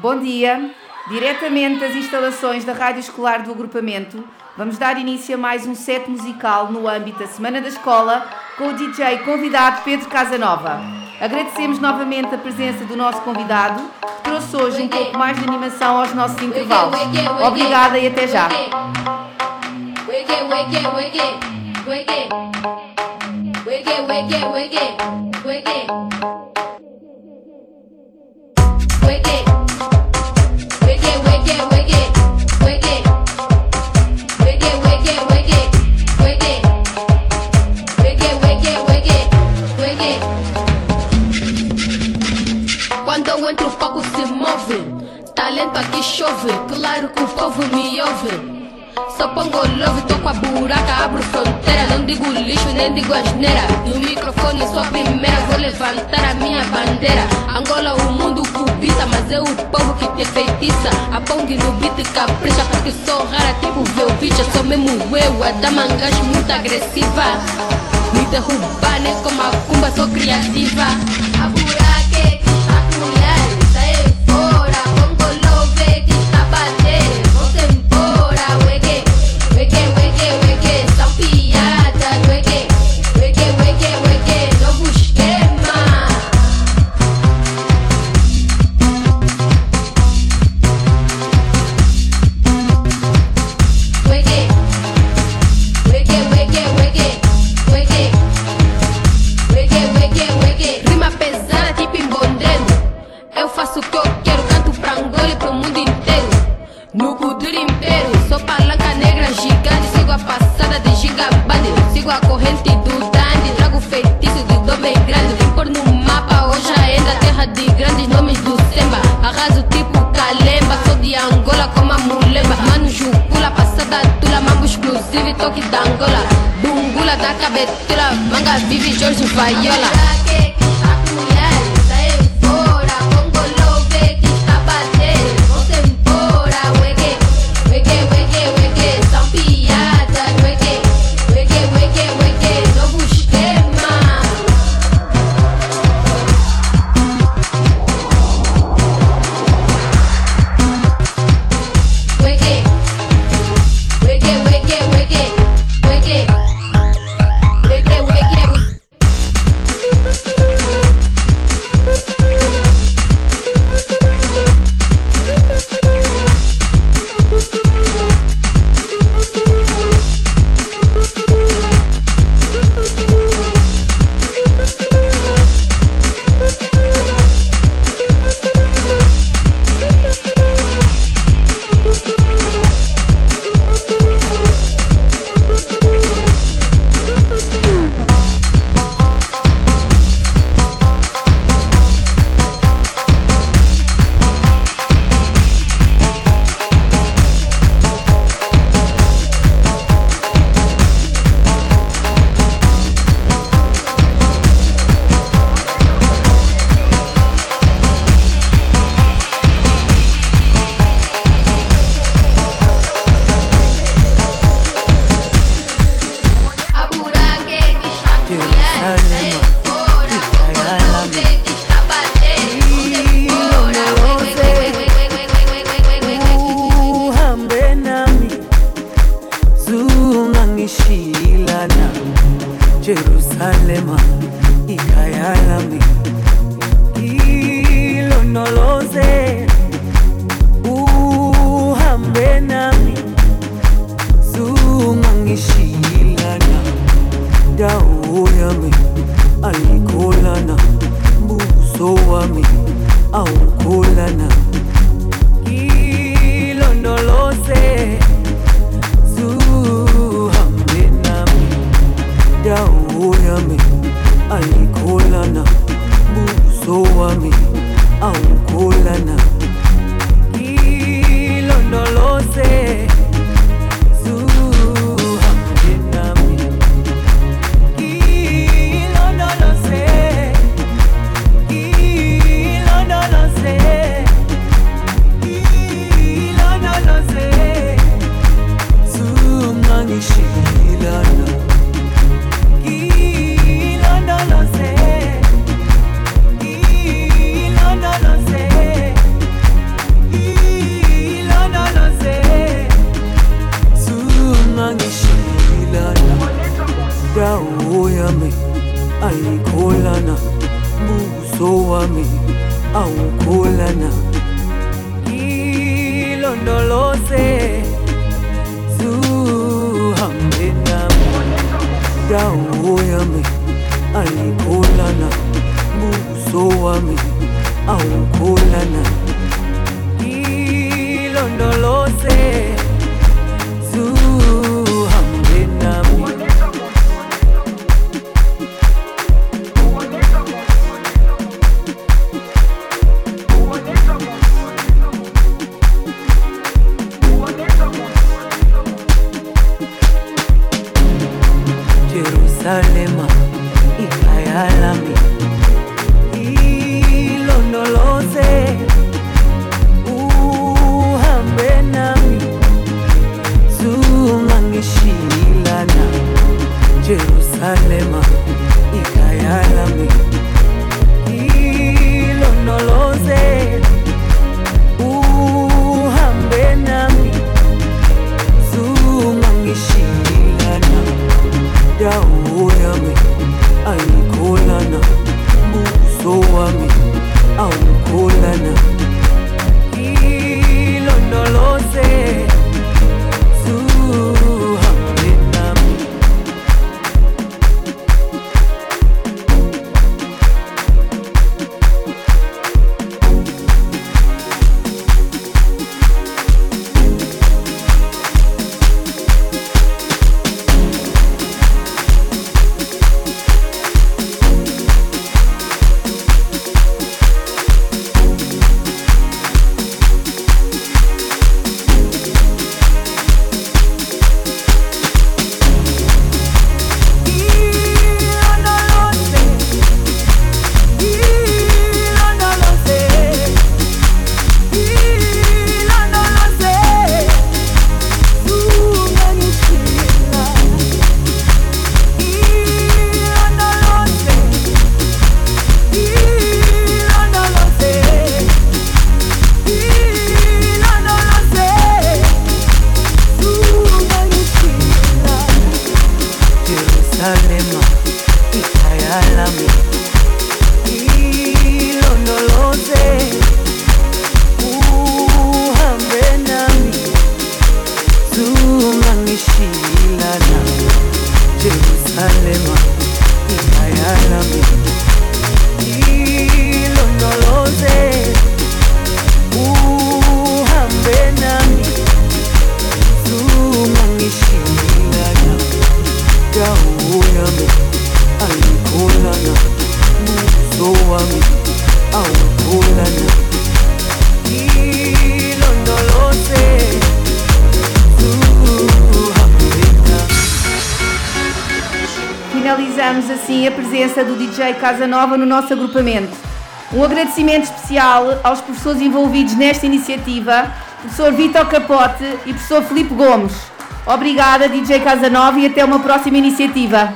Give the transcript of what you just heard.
Bom dia. Diretamente das instalações da Rádio Escolar do Agrupamento, vamos dar início a mais um set musical no âmbito da Semana da Escola com o DJ convidado Pedro Casanova. Agradecemos novamente a presença do nosso convidado, que trouxe hoje um pouco mais de animação aos nossos intervalos. Obrigada e até já. Só pongo love, tô com a buraca, abro fronteira. Não digo lixo, nem digo asneira. No microfone sou a primeira, vou levantar a minha bandeira. Angola, o mundo cobiça, mas é o povo que te feitiça. A pong no beat capricha, porque sou rara, tipo Velvicha. Sou mesmo eu, a damangas muito agressiva. Me derrubar, nem como a cumba, sou criativa. toki d'Angola Bungula, taca betura, manga vive Jorge Faiola nishilana Jerusalema ikayalami ilonoloze uhambe nami. Sungangishilana dawo yami ayikolana mbuso wami awukolana ilondoloze ya uhuyami ayikholana buso wami awukholana ngilondoloze wami awukhulana ilondoloze zuhambe nami. Dawo yami ayikhulana buso wami awukhulana Salema. Assim a presença do DJ Casa Nova no nosso agrupamento. Um agradecimento especial aos professores envolvidos nesta iniciativa, professor Vitor Capote e professor Filipe Gomes. Obrigada, DJ Casa Nova, e até uma próxima iniciativa.